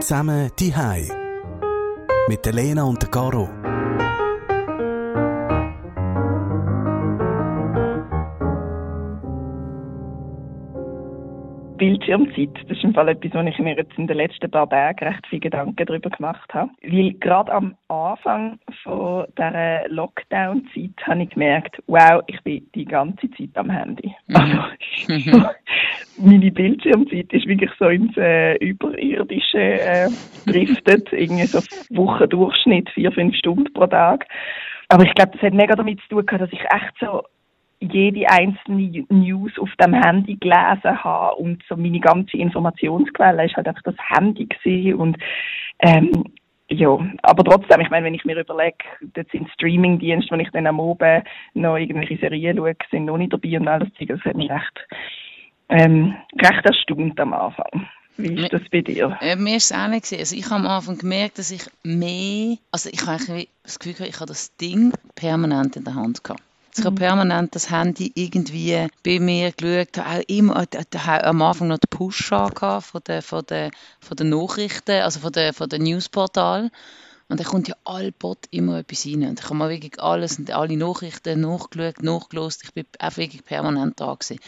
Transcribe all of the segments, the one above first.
Zusammen die Mit der Lena und Caro. Bildschirmzeit. Das ist im Fall etwas, wo ich mir jetzt in den letzten paar Tagen recht viele Gedanken darüber gemacht habe. Weil gerade am Anfang von dieser Lockdown-Zeit habe ich gemerkt, wow, ich bin die ganze Zeit am Handy. Mhm. Also, meine Bildschirmzeit ist wirklich so ins äh, Überirdische äh, driftet. Irgendwie so Wochendurchschnitt, vier, fünf Stunden pro Tag. Aber ich glaube, das hat mega damit zu tun gehabt, dass ich echt so jede einzelne News auf dem Handy gelesen habe und so meine ganze Informationsquelle ist halt einfach das Handy gewesen und ähm, ja, aber trotzdem, ich meine, wenn ich mir überlege, dort sind Streamingdienste, wenn ich dann am Oben noch irgendwelche Serien schaue, sind noch nicht dabei und alles, das hat mich recht, ähm, recht erstaunt am Anfang. Wie ist das bei dir? Äh, mir ist es ähnlich gewesen. Also ich habe am Anfang gemerkt, dass ich mehr, also ich habe das Gefühl, ich habe das Ding permanent in der Hand gehabt. Ich habe permanent das Handy irgendwie bei mir geschaut, auch immer, am Anfang noch den Push von den, von den, von den Nachrichten, also von den, von den Newsportalen. Und da kommt ja all Bot immer etwas rein. Und ich habe mal wirklich alles und alle Nachrichten nachgeschaut, nachgelost. Ich bin auch wirklich permanent da gewesen.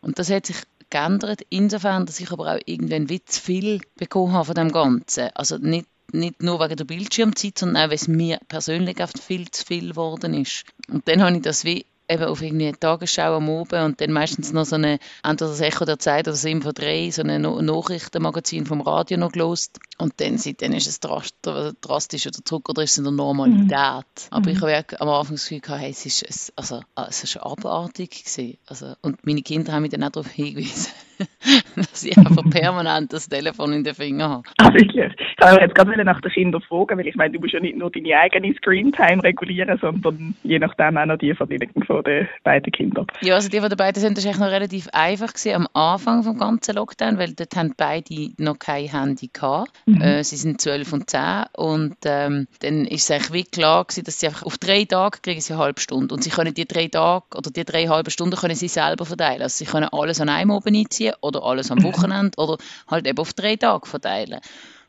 Und das hat sich geändert, insofern, dass ich aber auch irgendwann Witz viel bekommen habe von dem Ganzen. Also nicht nicht nur wegen der Bildschirmzeit, sondern auch, weil es mir persönlich oft viel zu viel geworden ist. Und dann habe ich das wie eben auf irgendwie eine Tagesschau am Oben und dann meistens noch so eine, entweder das Echo der Zeit oder das Info 3, so ein Nachrichtenmagazin vom Radio noch gelost. Und dann, seitdem ist es drastisch oder zurück oder ist es in der Normalität. Mhm. Aber ich habe am Anfang das Gefühl gehabt, hey, es ist, es, also, es ist abartig gewesen. Also, und meine Kinder haben mich dann auch darauf hingewiesen, dass ich einfach permanent das Telefon in den Fingern habe. Ah, wirklich? Ich wollte jetzt gerade nach den Kindern fragen, weil ich meine, du musst ja nicht nur deine eigene Screentime regulieren, sondern je nachdem auch noch die von, den, von den beiden Kindern. Ja, also die von den beiden sind das noch relativ einfach gewesen am Anfang vom ganzen Lockdown, weil dort haben beide noch kein Handy gehabt. Mhm. Äh, sie sind 12 und 10 und ähm, dann ist es eigentlich wie klar gewesen, dass sie einfach auf drei Tage kriegen sie eine halbe Stunde und sie können die drei Tage oder die drei halbe Stunden können sie selber verteilen. Also sie können alles an einem oben einziehen oder alles am Wochenende oder halt eben auf drei Tage verteilen.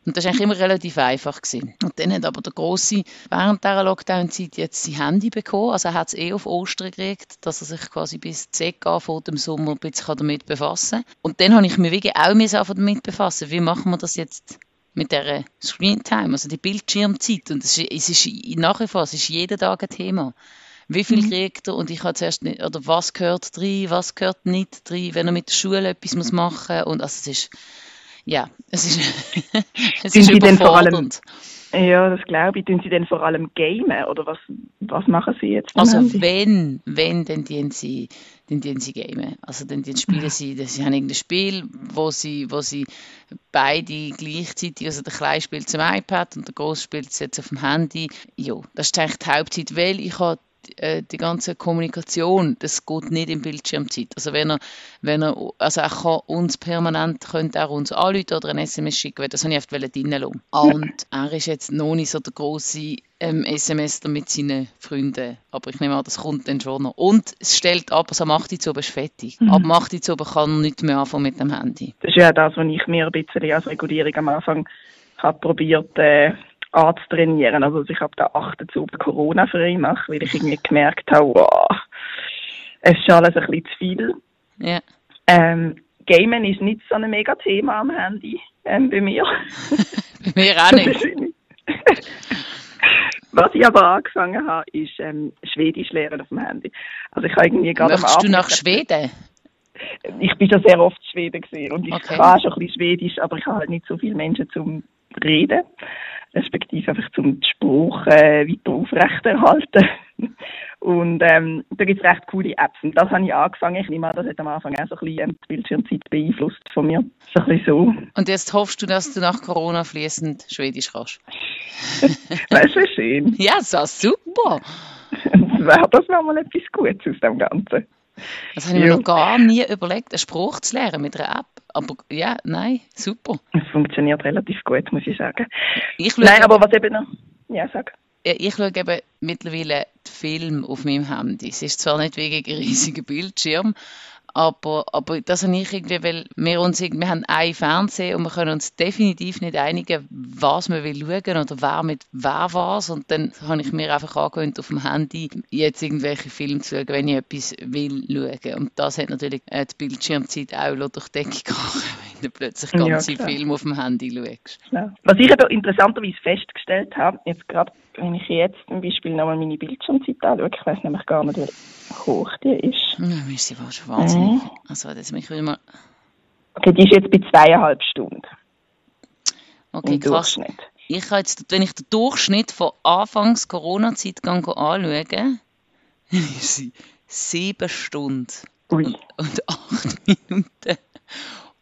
Und das war eigentlich immer relativ einfach. Gewesen. Und dann hat aber der Grosse während dieser Lockdown-Zeit jetzt sein Handy bekommen. Also er hat es eh auf Ostern gekriegt, dass er sich quasi bis CK vor dem Sommer ein bisschen damit befassen kann. Und dann habe ich mich wirklich auch damit befassen. Wie machen wir das jetzt mit der Screentime, also die Bildschirmzeit. Und es ist, es ist nach wie vor, es ist jeden Tag ein Thema. Wie viel mhm. kriegt er? Und ich habe zuerst nicht, oder was gehört drin, was gehört nicht drin, wenn er mit der Schule etwas machen muss. Und also es ist, ja, es ist, es ist überfordernd. Ja, das glaube ich. Tun Sie denn vor allem gamen oder was, was machen Sie jetzt? Also wenn, wenn, dann tun Sie, dann tun Sie gamen. Also dann, dann spielen Sie, sie haben irgendein Spiel, wo Sie, wo Sie beide gleichzeitig, also der Kleine spielt zum iPad und der Groß spielt es jetzt auf dem Handy. Ja, das ist eigentlich die Hauptzeit, weil ich habe äh, die ganze Kommunikation, das geht nicht in Bildschirmzeit. Also wenn er, wenn er, also er kann uns permanent, könnte er uns anrufen oder ein SMS schicken, das habe ich einfach reinlassen. Und er ist jetzt noch nicht so der grosse ähm, SMS mit seinen Freunden. Aber ich nehme an, das kommt dann schon noch. Und es stellt ab, also ab 8 Uhr ist fertig. Mhm. Ab 8 Uhr kann er nicht mehr anfangen mit dem Handy. Das ist ja das, was ich mir ein bisschen als Regulierung am Anfang habe probiert, äh, anzutrainieren. Also, ich habe da achten zu Corona frei machen, weil ich irgendwie gemerkt habe, wow, es ist alles ein bisschen zu viel. Ja. Ähm, Gamen ist nicht so ein mega Thema am Handy ähm, bei mir. bei mir auch nicht. Was ich aber angefangen habe, ist ähm, Schwedisch lernen auf dem Handy. Also ich habe irgendwie gerade Möchtest du nach Schweden? Ich bin schon sehr oft in Schweden gesehen und ich okay. kann schon ein bisschen Schwedisch, aber ich habe halt nicht so viele Menschen zum Reden respektive einfach zum Spruch äh, weiter aufrechterhalten. Und ähm, da gibt es recht coole Apps. Und das habe ich angefangen. Ich nehme an, das hat am Anfang auch so ein bisschen die Bildschirmzeit beeinflusst von mir. So ein bisschen so. Und jetzt hoffst du, dass du nach Corona fließend Schwedisch kannst? das wäre schön. Ja, so super. das wäre mal etwas Gutes aus dem Ganzen. Das habe ich mir noch gar nie überlegt, einen Spruch zu lernen mit einer App. Aber ja, nein, super. Es funktioniert relativ gut, muss ich sagen. Ich nein, aber was eben noch... Ja, sag. Ich schaue eben mittlerweile die Filme auf meinem Handy. Es ist zwar nicht wegen ein riesiger Bildschirm, Aber, aber das habe ich irgendwie, weil wir uns irgendwie haben einen Fernseher und wir können uns definitiv nicht einigen, was wir will schauen oder wer mit wer was. Und dann habe ich mir einfach angewöhnt, auf dem Handy jetzt irgendwelche Filme zu schauen, wenn ich etwas will schauen. Und das hat natürlich äh, die Bildschirmzeit auch durch die Decke gegangen, du plötzlich ganze Ja, Filme auf dem Handy schaust. Ja. Was ich aber interessanterweise festgestellt habe, jetzt gerade, wenn ich jetzt zum Beispiel nochmal meine Bildschirmzeit anschaue, ich weiß nämlich gar nicht, wie hoch die ist. Ja, mir ist sie schon wahnsinnig. Mhm. Also, das mich wieder mal. Okay, die ist jetzt bei zweieinhalb Stunden Okay, krass. Durchschnitt. Ich habe jetzt, wenn ich den Durchschnitt von Anfangs Corona-Zeit anschaue, ist sie sieben Stunden Ui. und, und acht Minuten.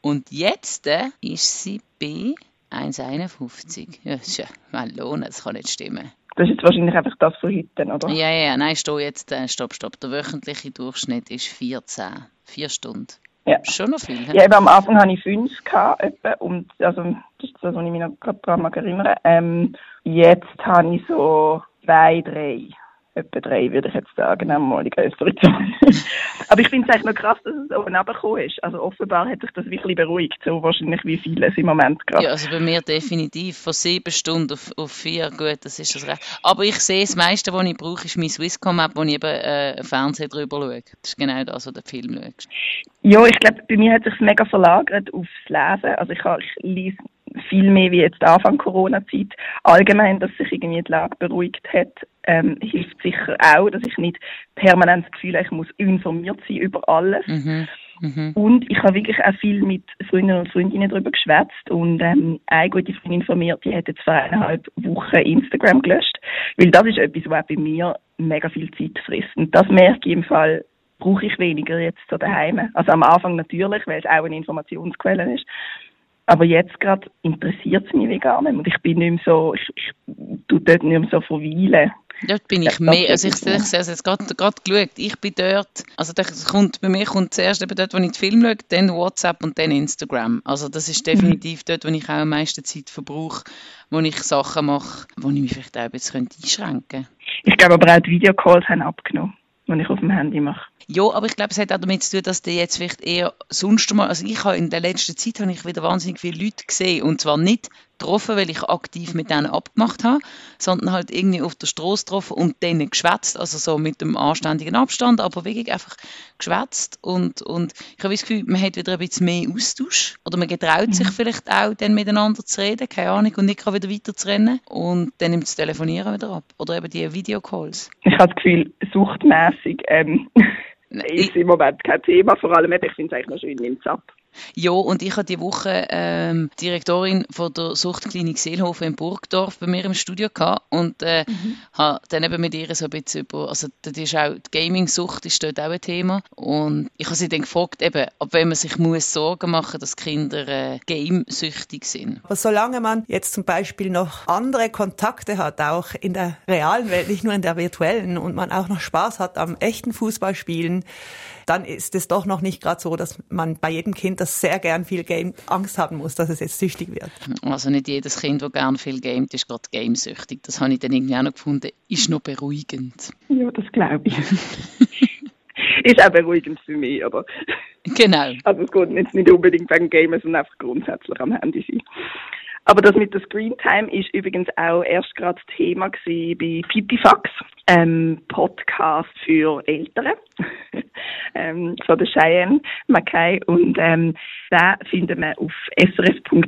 Und jetzt äh, ist sie bei 1,51. Ja, das ist ja Melone, das kann nicht stimmen. Das ist jetzt wahrscheinlich einfach das von heute, oder? Ja, ja, nein, stopp jetzt, äh, stopp, stopp. Der wöchentliche Durchschnitt ist 14. Vier Stunden. Ja. Schon noch viel? Ja, eben am Anfang hatte ich fünf gehabt, etwa, und, also, das ist das, was ich mich noch gerade dran mag erinnern. Ähm, jetzt habe ich so zwei, drei. Etwa drei, würde ich jetzt sagen, einmal die größere Zahl. Aber ich finde es eigentlich noch krass, dass es oben runtergekommen ist. Also offenbar hat sich das wirklich beruhigt, so wahrscheinlich wie vieles im Moment gerade. Ja, also bei mir definitiv von sieben Stunden auf, auf vier, gut, das ist das recht. Aber ich sehe, das meiste, was ich brauche, ist mein Swisscom-App, wo ich eben äh, Fernsehen drüber schaue. Das ist genau das, was der Film schaust. Ja, ich glaube, bei mir hat sich mega verlagert aufs Lesen. Also ich, ich lese viel mehr wie jetzt Anfang Corona-Zeit. Allgemein, dass sich irgendwie die Lage beruhigt hat, ähm, hilft sicher auch, dass ich nicht permanent das Gefühl habe, ich muss informiert sein über alles. Mhm. Mhm. Und ich habe wirklich auch viel mit Freunden und Freundinnen darüber geschwätzt. Und ähm, eine gute Freundin von mir, die hat jetzt vor eineinhalb Wochen Instagram gelöscht. Weil das ist etwas, was auch bei mir mega viel Zeit frisst. Und das merke ich im Fall, brauche ich weniger jetzt so daheim. Also am Anfang natürlich, weil es auch eine Informationsquelle ist. Aber jetzt gerade interessiert es mich gar nicht mehr. Und ich bin nicht mehr so, ich, ich tue dort nicht mehr so verweilen. Dort bin ich mehr, also ich, ich sehe es jetzt gerade gerade geschaut, ich bin dort, also das kommt, bei mir kommt zuerst eben dort, wo ich den Film schaue, dann WhatsApp und dann Instagram. Also das ist definitiv dort, wo ich auch am meisten Zeit verbrauche, wo ich Sachen mache, wo ich mich vielleicht auch ein bisschen einschränken könnte. Ich glaube aber auch die Videocalls haben abgenommen, die ich auf dem Handy mache. Ja, aber ich glaube, es hat auch damit zu tun, dass die jetzt vielleicht eher sonst mal, also ich habe in der letzten Zeit habe ich wieder wahnsinnig viele Leute gesehen und zwar nicht getroffen, weil ich aktiv mit denen abgemacht habe, sondern halt irgendwie auf der Straße getroffen und denen geschwätzt, also so mit dem anständigen Abstand, aber wirklich einfach geschwätzt und, und ich habe das Gefühl, man hat wieder ein bisschen mehr Austausch oder man getraut sich vielleicht auch dann miteinander zu reden, keine Ahnung, und nicht wieder weiter zu rennen und dann nimmt das Telefonieren wieder ab oder eben die Videocalls. Ich habe das Gefühl, suchtmäßig ähm, ist im Moment kein Thema. Vor allem, ich finde es eigentlich noch schön, nimmt es ab. Ja, und ich habe die Woche ähm, Direktorin von der Suchtklinik Seelhofen in Burgdorf bei mir im Studio gehabt und äh, habe dann eben mit ihr so ein bisschen über, also das ist auch, die Gaming-Sucht ist dort auch ein Thema und ich habe sie dann gefragt, eben, ob wenn man sich muss Sorgen machen dass Kinder äh, gamesüchtig sind. Aber solange man jetzt zum Beispiel noch andere Kontakte hat, auch in der realen Welt, nicht nur in der virtuellen, und man auch noch Spaß hat am echten Fußballspielen, dann ist es doch noch nicht gerade so, dass man bei jedem Kind, das sehr gern viel Game, Angst haben muss, dass es jetzt süchtig wird. Also nicht jedes Kind, das gerne viel gamet, ist gerade gamesüchtig. Das habe ich dann irgendwie auch noch gefunden, ist noch beruhigend. Ja, das glaube ich. ist auch beruhigend für mich, aber Genau. also es geht jetzt nicht unbedingt wegen Games, sondern einfach grundsätzlich am Handy sein. Aber das mit der Screentime ist übrigens auch erst gerade Thema gewesen bei Pipifax, ähm, Podcast für Eltern, ähm, von der Cheyenne Mackay und ähm, den finden wir auf srf.ch-audio,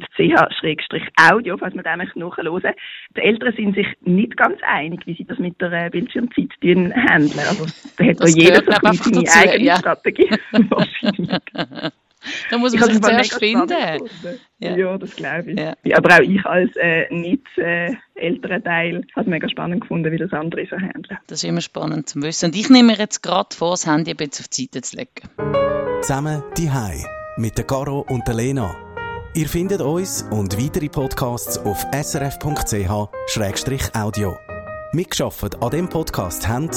falls man den möchte nachhören. Die Eltern sind sich nicht ganz einig, wie sie das mit der äh, Bildschirmzeit handeln. Also da hat da Das jeder so seine eigene ja. Strategie. Da muss Ich man habe sich zuerst mega spannend finden. gefunden. Ja. Ja. das glaube ich. Ja. Aber auch ich als äh, nicht äh, älterer Teil habe es mega spannend gefunden, wie das andere so handeln. Das ist immer spannend zu wissen. Und ich nehme mir jetzt gerade vor, das Handy ein bisschen auf die Seite zu legen. Zusammen die Hai mit der Caro und der Lena. Ihr findet uns und weitere Podcasts auf srf.ch-audio. Mitgeschafft an dem Podcast haben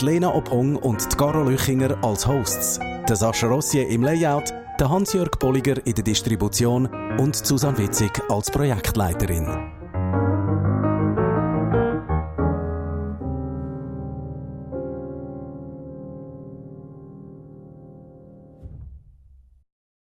die Lena Ophong und die Caro Lüchinger als Hosts, der Sascha Rossier im Layout, der Hans-Jörg Bolliger in der Distribution und Susanne Witzig als Projektleiterin.